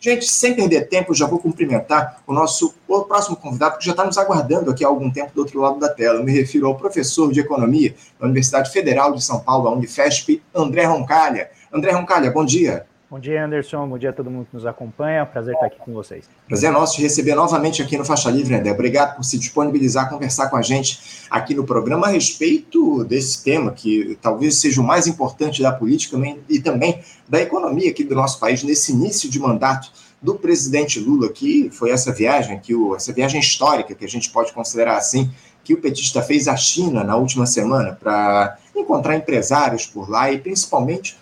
Gente, sem perder tempo, já vou cumprimentar o nosso o próximo convidado que já está nos aguardando aqui há algum tempo do outro lado da tela. Eu me refiro ao professor de Economia da Universidade Federal de São Paulo, a Unifesp, André Roncalha. André Roncalha, bom dia. Bom dia, Anderson. Bom dia a todo mundo que nos acompanha. Prazer estar aqui com vocês. Prazer nosso te receber novamente aqui no Faixa Livre, André. Obrigado por se disponibilizar a conversar com a gente aqui no programa a respeito desse tema, que talvez seja o mais importante da política e também da economia aqui do nosso país, nesse início de mandato do presidente Lula, que foi essa viagem, que o, essa viagem histórica, que a gente pode considerar assim, que o petista fez à China na última semana para encontrar empresários por lá e principalmente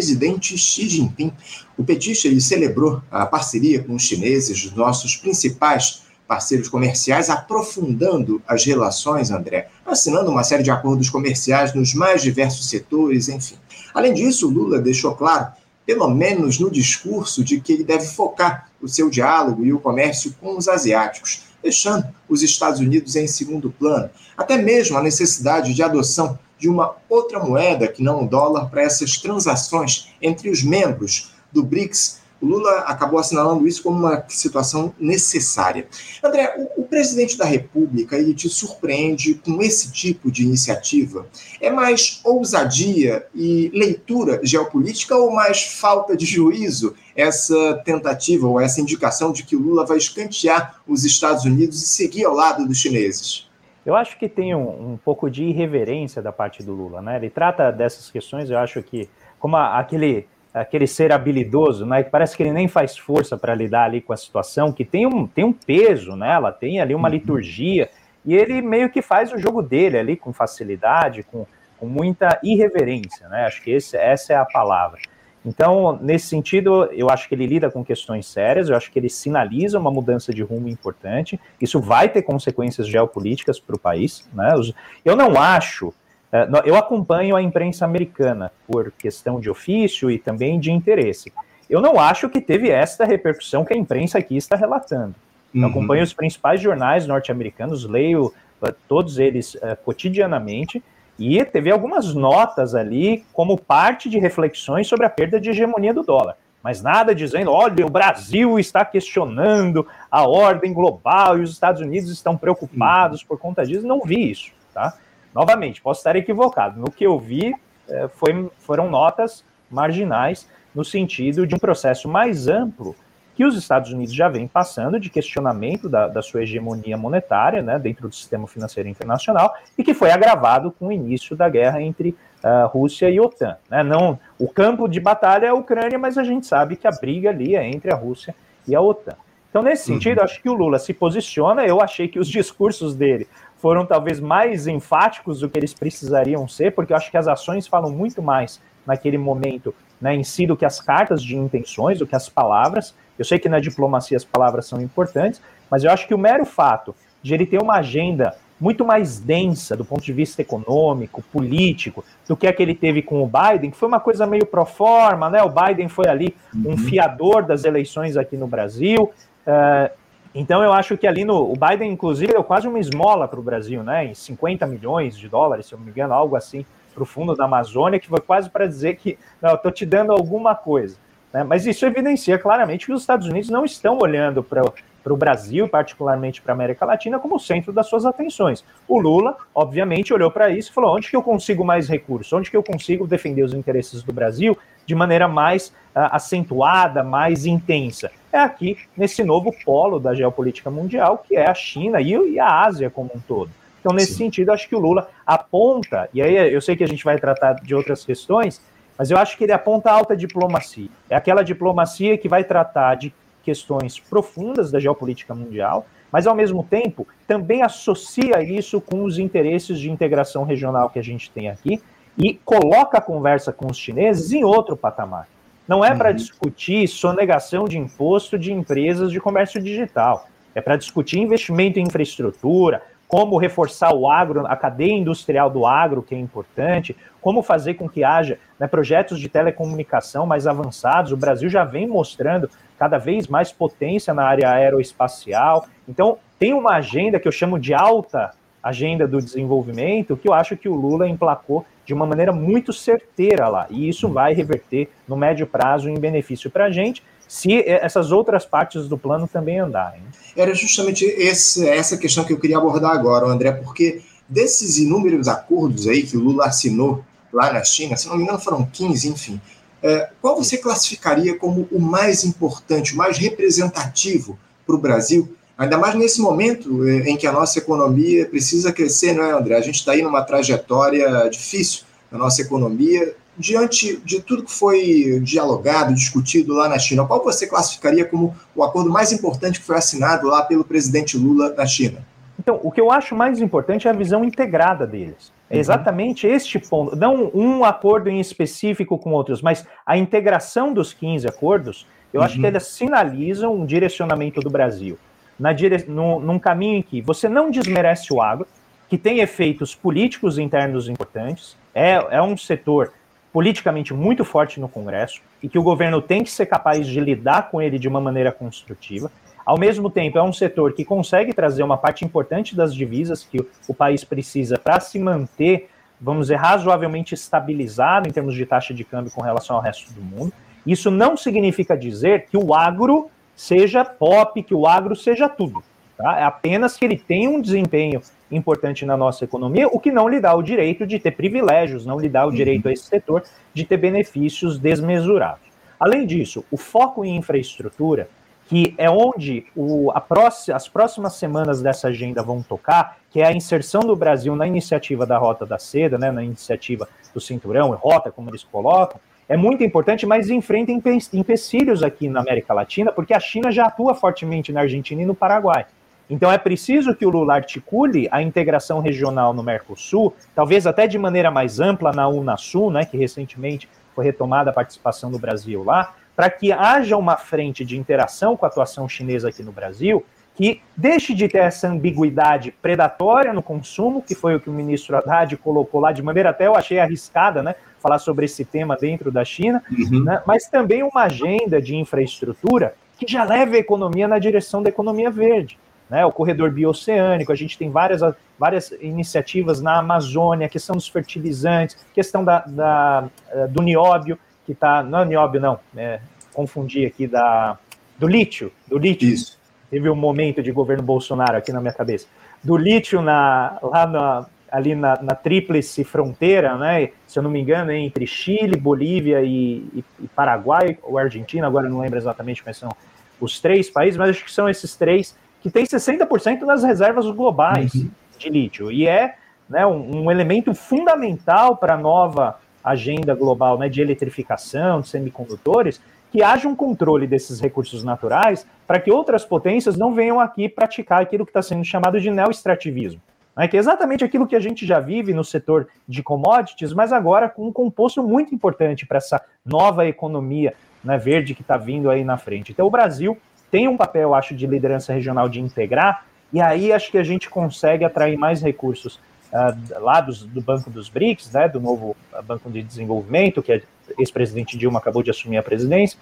presidente Xi Jinping. O petista ele celebrou a parceria com os chineses, nossos principais parceiros comerciais, aprofundando as relações, André, assinando uma série de acordos comerciais nos mais diversos setores, enfim. Além disso, Lula deixou claro, pelo menos no discurso, de que ele deve focar o seu diálogo e o comércio com os asiáticos, deixando os Estados Unidos em segundo plano, até mesmo a necessidade de adoção de uma outra moeda que não o dólar para essas transações entre os membros do BRICS. O Lula acabou assinalando isso como uma situação necessária. André, o, o presidente da República ele te surpreende com esse tipo de iniciativa? É mais ousadia e leitura geopolítica ou mais falta de juízo essa tentativa ou essa indicação de que o Lula vai escantear os Estados Unidos e seguir ao lado dos chineses? Eu acho que tem um, um, pouco de irreverência da parte do Lula, né? Ele trata dessas questões, eu acho que, como a, aquele, aquele ser habilidoso, né? Que parece que ele nem faz força para lidar ali com a situação, que tem um, tem um peso nela, tem ali uma uhum. liturgia, e ele meio que faz o jogo dele ali com facilidade, com, com muita irreverência, né? Acho que esse, essa é a palavra. Então, nesse sentido, eu acho que ele lida com questões sérias, eu acho que ele sinaliza uma mudança de rumo importante. Isso vai ter consequências geopolíticas para o país. Né? Eu não acho. É, eu acompanho a imprensa americana por questão de ofício e também de interesse. Eu não acho que teve esta repercussão que a imprensa aqui está relatando. Eu uhum. acompanho os principais jornais norte-americanos, leio uh, todos eles uh, cotidianamente, e teve algumas notas ali como parte de reflexões sobre a perda de hegemonia do dólar. Mas nada dizendo, olha, o Brasil está questionando a ordem global e os Estados Unidos estão preocupados por conta disso. Não vi isso, tá? Novamente, posso estar equivocado. No que eu vi, é, foi, foram notas marginais no sentido de um processo mais amplo que os Estados Unidos já vem passando de questionamento da, da sua hegemonia monetária né, dentro do sistema financeiro internacional e que foi agravado com o início da guerra entre uh, Rússia e OTAN. Né? Não, o campo de batalha é a Ucrânia, mas a gente sabe que a briga ali é entre a Rússia e a OTAN. Então, nesse sentido, uhum. acho que o Lula se posiciona. Eu achei que os discursos dele foram talvez mais enfáticos do que eles precisariam ser, porque eu acho que as ações falam muito mais naquele momento né, em si do que as cartas de intenções, do que as palavras. Eu sei que na diplomacia as palavras são importantes, mas eu acho que o mero fato de ele ter uma agenda muito mais densa do ponto de vista econômico, político, do que a que ele teve com o Biden, que foi uma coisa meio pro forma, né? O Biden foi ali um uhum. fiador das eleições aqui no Brasil. Uh, então eu acho que ali no. O Biden, inclusive, deu quase uma esmola para o Brasil, né? Em 50 milhões de dólares, se eu não me engano, algo assim, para o fundo da Amazônia, que foi quase para dizer que não, eu estou te dando alguma coisa. Né? Mas isso evidencia claramente que os Estados Unidos não estão olhando para o Brasil, particularmente para a América Latina, como centro das suas atenções. O Lula, obviamente, olhou para isso e falou: onde que eu consigo mais recursos? Onde que eu consigo defender os interesses do Brasil de maneira mais uh, acentuada, mais intensa? É aqui, nesse novo polo da geopolítica mundial, que é a China e, e a Ásia como um todo. Então, nesse Sim. sentido, acho que o Lula aponta, e aí eu sei que a gente vai tratar de outras questões, mas eu acho que ele aponta alta diplomacia. É aquela diplomacia que vai tratar de questões profundas da geopolítica mundial, mas ao mesmo tempo também associa isso com os interesses de integração regional que a gente tem aqui e coloca a conversa com os chineses em outro patamar. Não é para uhum. discutir sonegação de imposto de empresas de comércio digital. É para discutir investimento em infraestrutura, como reforçar o agro, a cadeia industrial do agro, que é importante, como fazer com que haja né, projetos de telecomunicação mais avançados. O Brasil já vem mostrando cada vez mais potência na área aeroespacial. Então, tem uma agenda que eu chamo de alta agenda do desenvolvimento, que eu acho que o Lula emplacou de uma maneira muito certeira lá. E isso vai reverter no médio prazo em benefício para a gente se essas outras partes do plano também andarem. Era justamente esse, essa questão que eu queria abordar agora, André, porque desses inúmeros acordos aí que o Lula assinou lá na China, se não me engano foram 15, enfim, é, qual você classificaria como o mais importante, o mais representativo para o Brasil, ainda mais nesse momento é, em que a nossa economia precisa crescer, não é, André? A gente está aí numa trajetória difícil na nossa economia, diante de tudo que foi dialogado, discutido lá na China, qual você classificaria como o acordo mais importante que foi assinado lá pelo presidente Lula na China? Então, o que eu acho mais importante é a visão integrada deles. É uhum. exatamente este ponto. Não um acordo em específico com outros, mas a integração dos 15 acordos, eu uhum. acho que uhum. eles sinalizam um direcionamento do Brasil. Na dire... no, num caminho em que você não desmerece o agro, que tem efeitos políticos internos importantes, é, é um setor politicamente muito forte no Congresso e que o governo tem que ser capaz de lidar com ele de uma maneira construtiva. Ao mesmo tempo, é um setor que consegue trazer uma parte importante das divisas que o país precisa para se manter, vamos dizer, razoavelmente estabilizado em termos de taxa de câmbio com relação ao resto do mundo. Isso não significa dizer que o agro seja pop, que o agro seja tudo. Tá? É apenas que ele tem um desempenho importante na nossa economia, o que não lhe dá o direito de ter privilégios, não lhe dá o direito a esse setor de ter benefícios desmesurados. Além disso, o foco em infraestrutura, que é onde o, próxima, as próximas semanas dessa agenda vão tocar, que é a inserção do Brasil na iniciativa da Rota da Seda, né, na iniciativa do Cinturão, Rota, como eles colocam, é muito importante, mas enfrenta empecilhos aqui na América Latina, porque a China já atua fortemente na Argentina e no Paraguai. Então é preciso que o Lula articule a integração regional no Mercosul, talvez até de maneira mais ampla na Unasul, né, que recentemente foi retomada a participação do Brasil lá, para que haja uma frente de interação com a atuação chinesa aqui no Brasil, que deixe de ter essa ambiguidade predatória no consumo, que foi o que o ministro Haddad colocou lá de maneira até eu achei arriscada, né, falar sobre esse tema dentro da China, uhum. né, mas também uma agenda de infraestrutura que já leve a economia na direção da economia verde né, o corredor bioceânico, a gente tem várias, várias iniciativas na Amazônia, questão dos fertilizantes, questão da, da eh, do nióbio, que está, não é nióbio não, é, confundi aqui, da, do lítio, do lítio. Isso. Teve um momento de governo Bolsonaro aqui na minha cabeça. Do lítio na, lá na, ali na, na tríplice fronteira, né, se eu não me engano, entre Chile, Bolívia e, e, e Paraguai, ou Argentina, agora não lembro exatamente quais são os três países, mas acho que são esses três que tem 60% das reservas globais uhum. de lítio, e é né, um, um, elemento fundamental para a nova agenda global né, de eletrificação, de semicondutores, que haja um controle desses recursos naturais para que outras potências não venham aqui praticar aquilo que está sendo chamado de neoextrativismo. Né, que é exatamente aquilo que a gente já vive no setor de commodities, mas agora com um composto muito importante para essa nova economia né, verde que está vindo aí na frente. Então, o Brasil tem um papel, acho, de liderança regional de integrar, e aí acho que a gente consegue atrair mais recursos uh, lá dos, do Banco dos BRICS, né, do novo Banco de Desenvolvimento, que a ex-presidente Dilma acabou de assumir a presidência,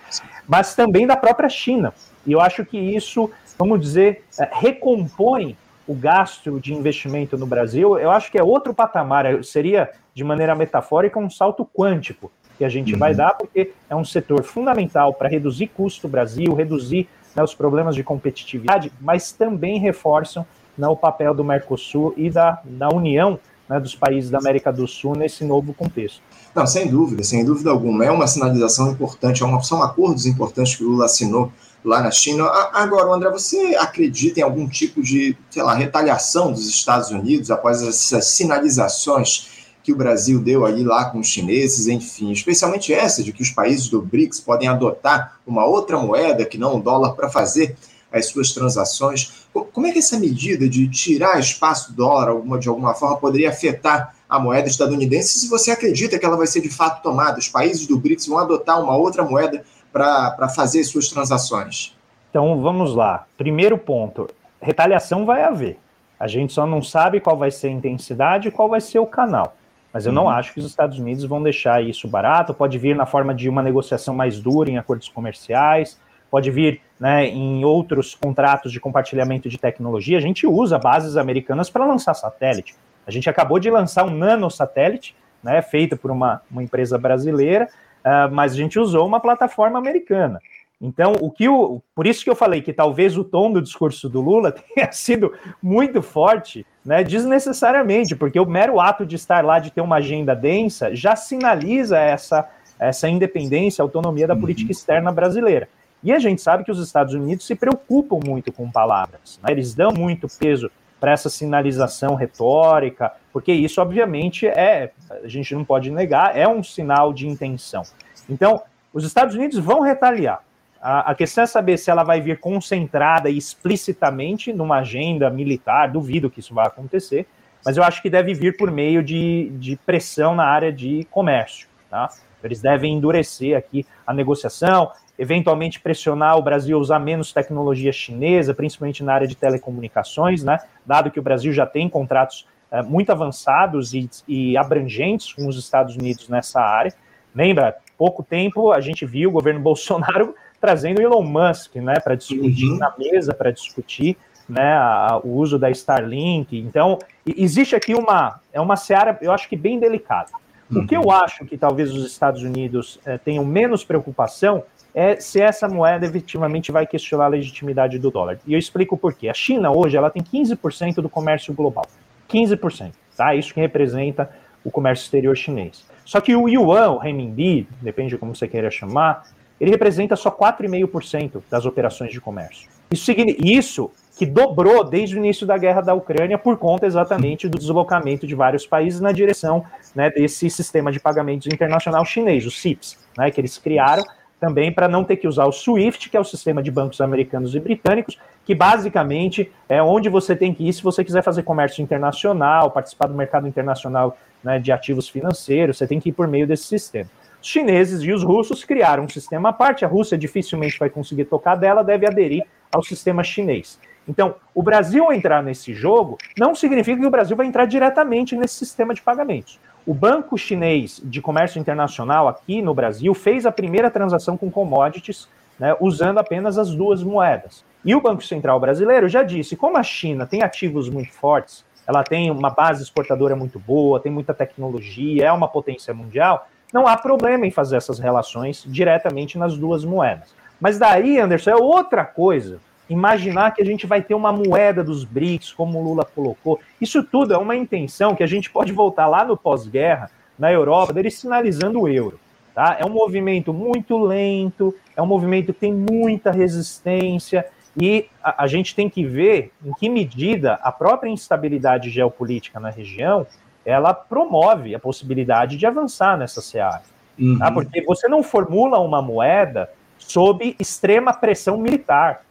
mas também da própria China. E eu acho que isso, vamos dizer, uh, recompõe o gasto de investimento no Brasil. Eu acho que é outro patamar, seria, de maneira metafórica, um salto quântico que a gente uhum. vai dar, porque é um setor fundamental para reduzir custo do Brasil, reduzir né, os problemas de competitividade, mas também reforçam né, o papel do Mercosul e da, da União né, dos países da América do Sul nesse novo contexto. Não, sem dúvida, sem dúvida alguma. É uma sinalização importante, é uma, são acordos importantes que o Lula assinou lá na China. Agora, André, você acredita em algum tipo de, sei lá, retaliação dos Estados Unidos após essas sinalizações que o Brasil deu ali lá com os chineses, enfim, especialmente essa de que os países do BRICS podem adotar uma outra moeda que não o dólar para fazer as suas transações. Como é que essa medida de tirar espaço dólar alguma, de alguma forma poderia afetar a moeda estadunidense se você acredita que ela vai ser de fato tomada? Os países do BRICS vão adotar uma outra moeda para fazer suas transações? Então vamos lá. Primeiro ponto: retaliação vai haver. A gente só não sabe qual vai ser a intensidade e qual vai ser o canal. Mas eu não uhum. acho que os Estados Unidos vão deixar isso barato. Pode vir na forma de uma negociação mais dura em acordos comerciais, pode vir né, em outros contratos de compartilhamento de tecnologia. A gente usa bases americanas para lançar satélite. A gente acabou de lançar um nanosatélite, né, feito por uma, uma empresa brasileira, uh, mas a gente usou uma plataforma americana. Então, o que o, por isso que eu falei que talvez o tom do discurso do Lula tenha sido muito forte, né, desnecessariamente, porque o mero ato de estar lá, de ter uma agenda densa, já sinaliza essa, essa independência, autonomia da política uhum. externa brasileira. E a gente sabe que os Estados Unidos se preocupam muito com palavras, né, eles dão muito peso para essa sinalização retórica, porque isso, obviamente, é, a gente não pode negar, é um sinal de intenção. Então, os Estados Unidos vão retaliar. A, a, questão é saber se ela vai vir concentrada explicitamente numa agenda militar, duvido que isso vai acontecer, mas eu acho que deve vir por meio de, de pressão na área de comércio. Tá? Eles devem endurecer aqui a negociação, eventualmente pressionar o Brasil a usar menos tecnologia chinesa, principalmente na área de telecomunicações, né? dado que o Brasil já tem contratos é, muito avançados e, e abrangentes com os Estados Unidos nessa área. Lembra, pouco tempo a gente viu o governo Bolsonaro trazendo Elon Musk, né, para discutir uhum. na mesa, para discutir, né, a, o uso da Starlink. Então, existe aqui uma é uma seara, eu acho que bem delicada. Uhum. O que eu uhum. acho que talvez os Estados Unidos é, tenham menos preocupação é se essa moeda efetivamente vai questionar a legitimidade do dólar. E eu explico por quê. A China hoje ela tem 15% do comércio global. 15%, tá? Isso que representa o comércio exterior chinês. Só que o yuan, o renminbi, depende de como você queira chamar, ele representa só 4,5% das operações de comércio. Isso, isso que dobrou desde o início da guerra da Ucrânia por conta exatamente do deslocamento de vários países na direção né, desse sistema de pagamentos internacional chinês, o CIPS, né, que eles criaram também para não ter que usar o SWIFT, que é o sistema de bancos americanos e britânicos, que basicamente é onde você tem que ir se você quiser fazer comércio internacional, participar do mercado internacional né, de ativos financeiros, você tem que ir por meio desse sistema. Os chineses e os russos criaram um sistema à parte, a Rússia dificilmente vai conseguir tocar dela, deve aderir ao sistema chinês. Então, o Brasil entrar nesse jogo não significa que o Brasil vai entrar diretamente nesse sistema de pagamentos. O Banco Chinês de Comércio Internacional aqui no Brasil fez a primeira transação com commodities né, usando apenas as duas moedas. E o Banco Central brasileiro já disse: como a China tem ativos muito fortes, ela tem uma base exportadora muito boa, tem muita tecnologia, é uma potência mundial, não há problema em fazer essas relações diretamente nas duas moedas. Mas daí, Anderson, é outra coisa. Imaginar que a gente vai ter uma moeda dos BRICS, como o Lula colocou. Isso tudo é uma intenção que a gente pode voltar lá no pós-guerra, na Europa, deles sinalizando o euro. Tá? É um movimento muito lento, é um movimento que tem muita resistência, e a, a gente tem que ver em que medida a própria instabilidade geopolítica na região ela promove a possibilidade de avançar nessa seara. Tá? Uhum. Tá? Porque você não formula uma moeda sob extrema pressão militar.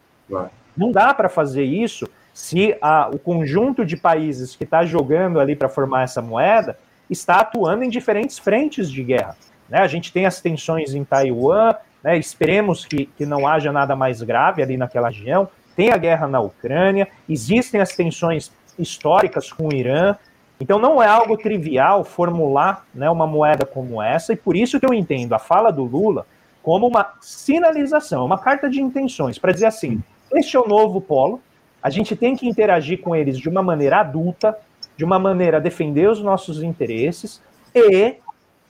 Não dá para fazer isso se a, o conjunto de países que está jogando ali para formar essa moeda está atuando em diferentes frentes de guerra. Né? A gente tem as tensões em Taiwan, né? esperemos que, que não haja nada mais grave ali naquela região. Tem a guerra na Ucrânia, existem as tensões históricas com o Irã, então não é algo trivial formular né, uma moeda como essa, e por isso que eu entendo a fala do Lula como uma sinalização, uma carta de intenções, para dizer assim: este é o novo polo, a gente tem que interagir com eles de uma maneira adulta, de uma maneira a defender os nossos interesses, e,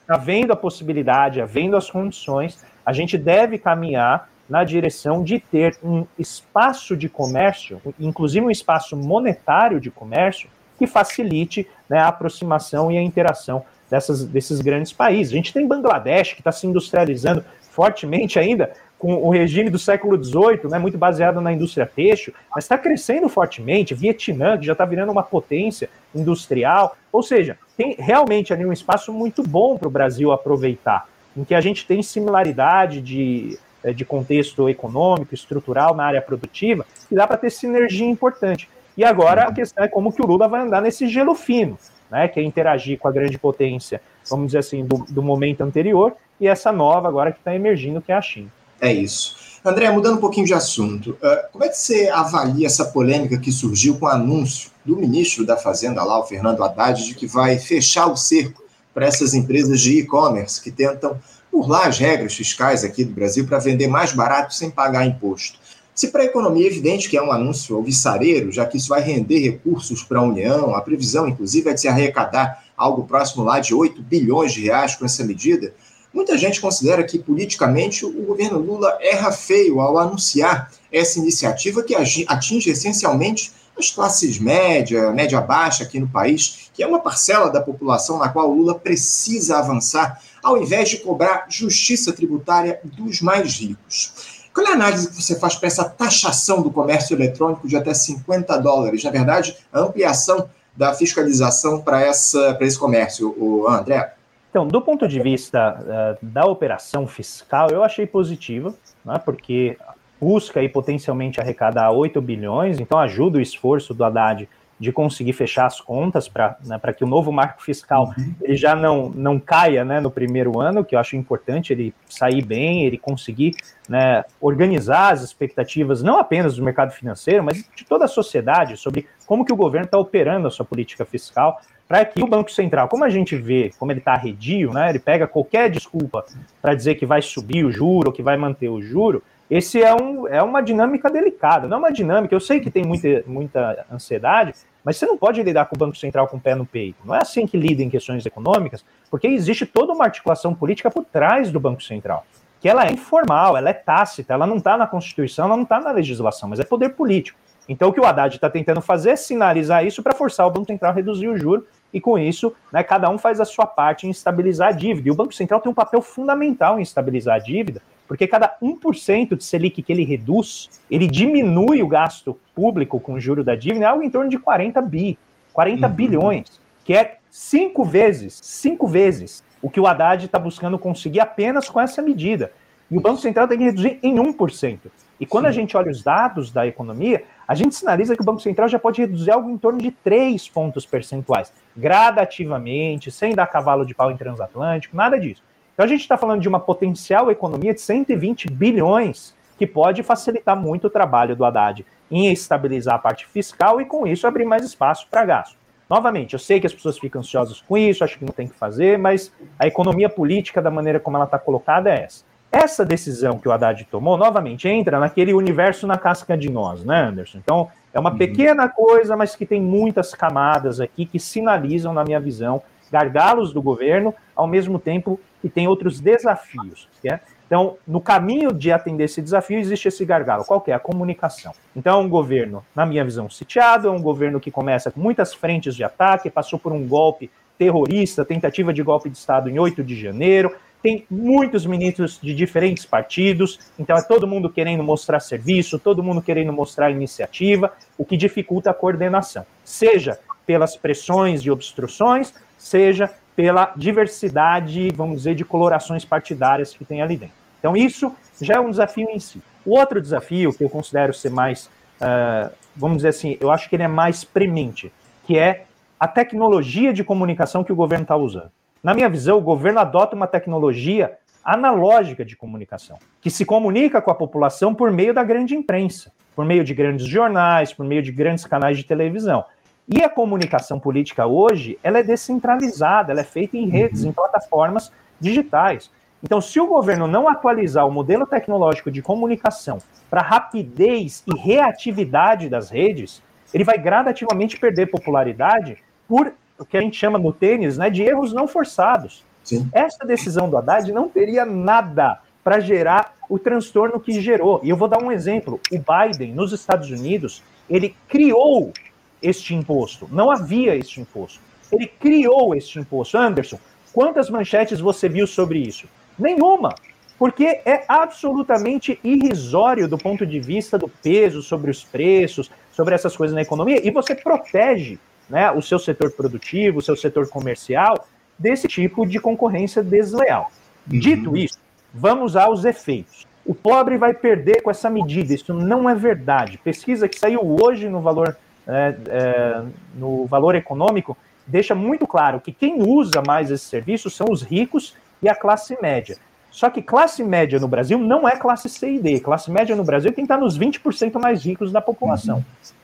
havendo a possibilidade, havendo as condições, a gente deve caminhar na direção de ter um espaço de comércio, inclusive um espaço monetário de comércio, que facilite né, a aproximação e a interação dessas, desses grandes países. A gente tem Bangladesh, que está se industrializando fortemente ainda, com o regime do século XVIII, né, muito baseado na indústria têxtil, mas está crescendo fortemente. Vietnã, que já está virando uma potência industrial. Ou seja, tem realmente ali um espaço muito bom para o Brasil aproveitar, em que a gente tem similaridade de, eh, de contexto econômico, estrutural na área produtiva, e dá para ter sinergia importante. E agora a questão é como que o Lula vai andar nesse gelo fino, né, que é interagir com a grande potência, vamos dizer assim, do, do momento anterior, e essa nova agora que está emergindo, que é a China. É isso. André, mudando um pouquinho de assunto, uh, como é que você avalia essa polêmica que surgiu com o anúncio do ministro da Fazenda lá, o Fernando Haddad, de que vai fechar o cerco para essas empresas de e-commerce que tentam burlar as regras fiscais aqui do Brasil para vender mais barato sem pagar imposto? Se para a economia é evidente que é um anúncio alvissareiro, já que isso vai render recursos para a União, a previsão, inclusive, é de se arrecadar algo próximo lá de 8 bilhões de reais com essa medida, Muita gente considera que, politicamente, o governo Lula erra feio ao anunciar essa iniciativa que atinge essencialmente as classes média, média baixa aqui no país, que é uma parcela da população na qual Lula precisa avançar, ao invés de cobrar justiça tributária dos mais ricos. Qual é a análise que você faz para essa taxação do comércio eletrônico de até 50 dólares? Na verdade, a ampliação da fiscalização para esse comércio, o André? Então, do ponto de vista uh, da operação fiscal, eu achei positiva, né, porque busca aí potencialmente arrecadar 8 bilhões, então ajuda o esforço do Haddad de conseguir fechar as contas para né, que o novo marco fiscal uhum. ele já não, não caia né, no primeiro ano, que eu acho importante ele sair bem, ele conseguir né, organizar as expectativas não apenas do mercado financeiro, mas de toda a sociedade sobre como que o governo está operando a sua política fiscal, para que o Banco Central, como a gente vê, como ele está arredio, né, ele pega qualquer desculpa para dizer que vai subir o juro que vai manter o juro, esse é, um, é uma dinâmica delicada, não é uma dinâmica, eu sei que tem muita, muita ansiedade, mas você não pode lidar com o Banco Central com o pé no peito. Não é assim que lida em questões econômicas, porque existe toda uma articulação política por trás do Banco Central, que ela é informal, ela é tácita, ela não está na Constituição, ela não está na legislação, mas é poder político. Então, o que o Haddad está tentando fazer é sinalizar isso para forçar o Banco Central a reduzir o juro e com isso, né, cada um faz a sua parte em estabilizar a dívida. E o Banco Central tem um papel fundamental em estabilizar a dívida, porque cada 1% de Selic que ele reduz, ele diminui o gasto público com o juro da dívida, é algo em torno de 40 bi, 40 uhum. bilhões, que é cinco vezes, cinco vezes o que o Haddad está buscando conseguir apenas com essa medida. E o Banco Central tem que reduzir em 1%. E quando Sim. a gente olha os dados da economia, a gente sinaliza que o Banco Central já pode reduzir algo em torno de 3 pontos percentuais, gradativamente, sem dar cavalo de pau em transatlântico, nada disso. Então a gente está falando de uma potencial economia de 120 bilhões, que pode facilitar muito o trabalho do Haddad em estabilizar a parte fiscal e, com isso, abrir mais espaço para gasto. Novamente, eu sei que as pessoas ficam ansiosas com isso, acho que não tem que fazer, mas a economia política, da maneira como ela está colocada, é essa. Essa decisão que o Haddad tomou, novamente, entra naquele universo na casca de nós, né, Anderson? Então, é uma uhum. pequena coisa, mas que tem muitas camadas aqui que sinalizam, na minha visão, gargalos do governo, ao mesmo tempo que tem outros desafios. É? Então, no caminho de atender esse desafio, existe esse gargalo. Qual que é? A comunicação. Então, é um governo, na minha visão, sitiado, é um governo que começa com muitas frentes de ataque, passou por um golpe terrorista, tentativa de golpe de Estado em 8 de janeiro, tem muitos ministros de diferentes partidos, então é todo mundo querendo mostrar serviço, todo mundo querendo mostrar iniciativa, o que dificulta a coordenação, seja pelas pressões de obstruções, seja pela diversidade, vamos dizer, de colorações partidárias que tem ali dentro. Então, isso já é um desafio em si. O outro desafio, que eu considero ser mais, uh, vamos dizer assim, eu acho que ele é mais premente, que é a tecnologia de comunicação que o governo está usando. Na minha visão, o governo adota uma tecnologia analógica de comunicação, que se comunica com a população por meio da grande imprensa, por meio de grandes jornais, por meio de grandes canais de televisão. E a comunicação política hoje, ela é descentralizada, ela é feita em redes, uhum. em plataformas digitais. Então, se o governo não atualizar o modelo tecnológico de comunicação para rapidez e reatividade das redes, ele vai gradativamente perder popularidade por o que a gente chama no tênis né, de erros não forçados. Sim. Essa decisão do Haddad não teria nada para gerar o transtorno que gerou. E eu vou dar um exemplo. O Biden, nos Estados Unidos, ele criou este imposto. Não havia este imposto. Ele criou este imposto. Anderson, quantas manchetes você viu sobre isso? Nenhuma. Porque é absolutamente irrisório do ponto de vista do peso sobre os preços, sobre essas coisas na economia, e você protege né, o seu setor produtivo, o seu setor comercial, desse tipo de concorrência desleal. Uhum. Dito isso, vamos aos efeitos. O pobre vai perder com essa medida, isso não é verdade. Pesquisa que saiu hoje no valor, é, é, no valor econômico deixa muito claro que quem usa mais esse serviço são os ricos e a classe média. Só que classe média no Brasil não é classe C e D. Classe média no Brasil tem que estar nos 20% mais ricos da população. Uhum.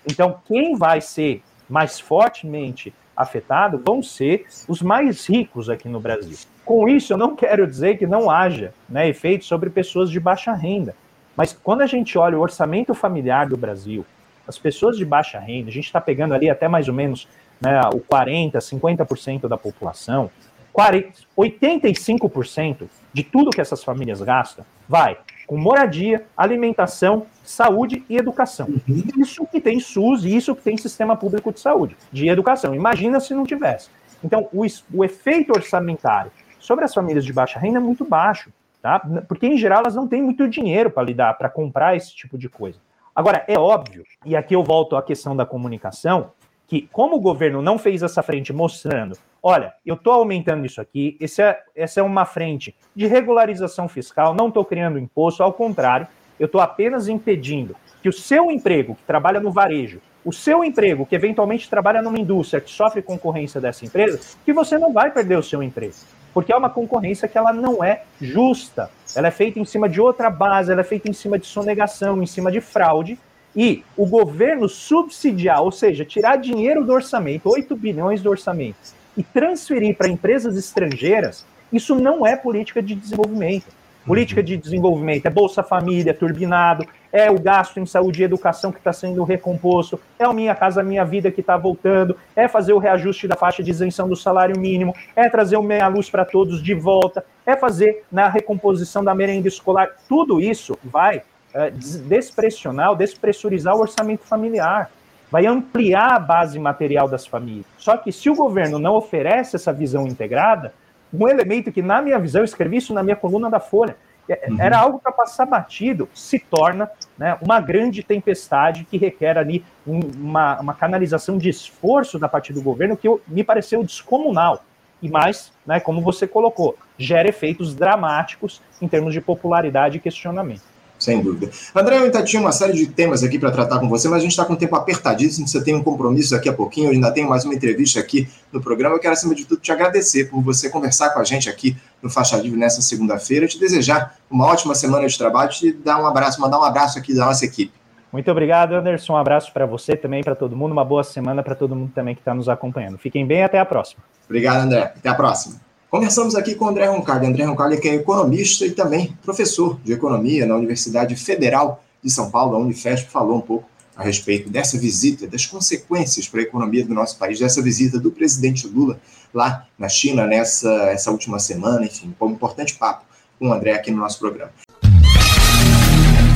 Então, quem vai ser mais fortemente afetados vão ser os mais ricos aqui no Brasil. Com isso, eu não quero dizer que não haja né, efeitos sobre pessoas de baixa renda. Mas quando a gente olha o orçamento familiar do Brasil, as pessoas de baixa renda, a gente está pegando ali até mais ou menos né, o 40%, 50% da população, 40, 85% de tudo que essas famílias gastam vai com moradia, alimentação, saúde e educação. Uhum. Isso que tem SUS e isso que tem sistema público de saúde, de educação. Imagina se não tivesse. Então, o, o efeito orçamentário sobre as famílias de baixa renda é muito baixo, tá? Porque em geral elas não têm muito dinheiro para lidar, para comprar esse tipo de coisa. Agora, é óbvio, e aqui eu volto à questão da comunicação, que como o governo não fez essa frente mostrando, olha, eu estou aumentando isso aqui, é, essa é uma frente de regularização fiscal, não estou criando imposto, ao contrário, eu estou apenas impedindo que o seu emprego, que trabalha no varejo, o seu emprego, que eventualmente trabalha numa indústria que sofre concorrência dessa empresa, que você não vai perder o seu emprego. Porque é uma concorrência que ela não é justa. Ela é feita em cima de outra base, ela é feita em cima de sonegação, em cima de fraude, e o governo subsidiar, ou seja, tirar dinheiro do orçamento, 8 bilhões do orçamento, e transferir para empresas estrangeiras, isso não é política de desenvolvimento. Política de desenvolvimento é Bolsa Família, turbinado, é o gasto em saúde e educação que está sendo recomposto, é o Minha Casa Minha Vida que está voltando, é fazer o reajuste da faixa de isenção do salário mínimo, é trazer o meia luz para todos de volta, é fazer na recomposição da merenda escolar. Tudo isso vai é, despressionar, despressurizar o orçamento familiar, vai ampliar a base material das famílias. Só que se o governo não oferece essa visão integrada, um elemento que, na minha visão, eu escrevi isso na minha coluna da Folha, é, uhum. era algo para passar batido, se torna né, uma grande tempestade que requer ali um, uma, uma, canalização de esforço da parte do governo que eu, me pareceu descomunal. E mais, né, como você colocou, gera efeitos dramáticos em termos de popularidade e questionamento. Sem dúvida. André, eu ainda tinha uma série de temas aqui para tratar com você, mas a gente está com o tempo apertadíssimo. Você tem um compromisso daqui a pouquinho, eu ainda tenho mais uma entrevista aqui no programa. Eu quero, acima de tudo, te agradecer por você conversar com a gente aqui no Faixa Livre nessa segunda-feira. Te desejar uma ótima semana de trabalho, te dar um abraço, mandar um abraço aqui da nossa equipe. Muito obrigado, Anderson. Um abraço para você também, para todo mundo. Uma boa semana para todo mundo também que está nos acompanhando. Fiquem bem, até a próxima. Obrigado, André. Até a próxima. Conversamos aqui com André Roncalli. André Roncalli que é economista e também professor de economia na Universidade Federal de São Paulo, a Unifesp, falou um pouco a respeito dessa visita, das consequências para a economia do nosso país, dessa visita do presidente Lula lá na China nessa essa última semana. Enfim, um importante papo com o André aqui no nosso programa.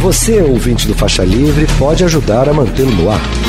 Você, ouvinte do Faixa Livre, pode ajudar a mantê-lo no ar.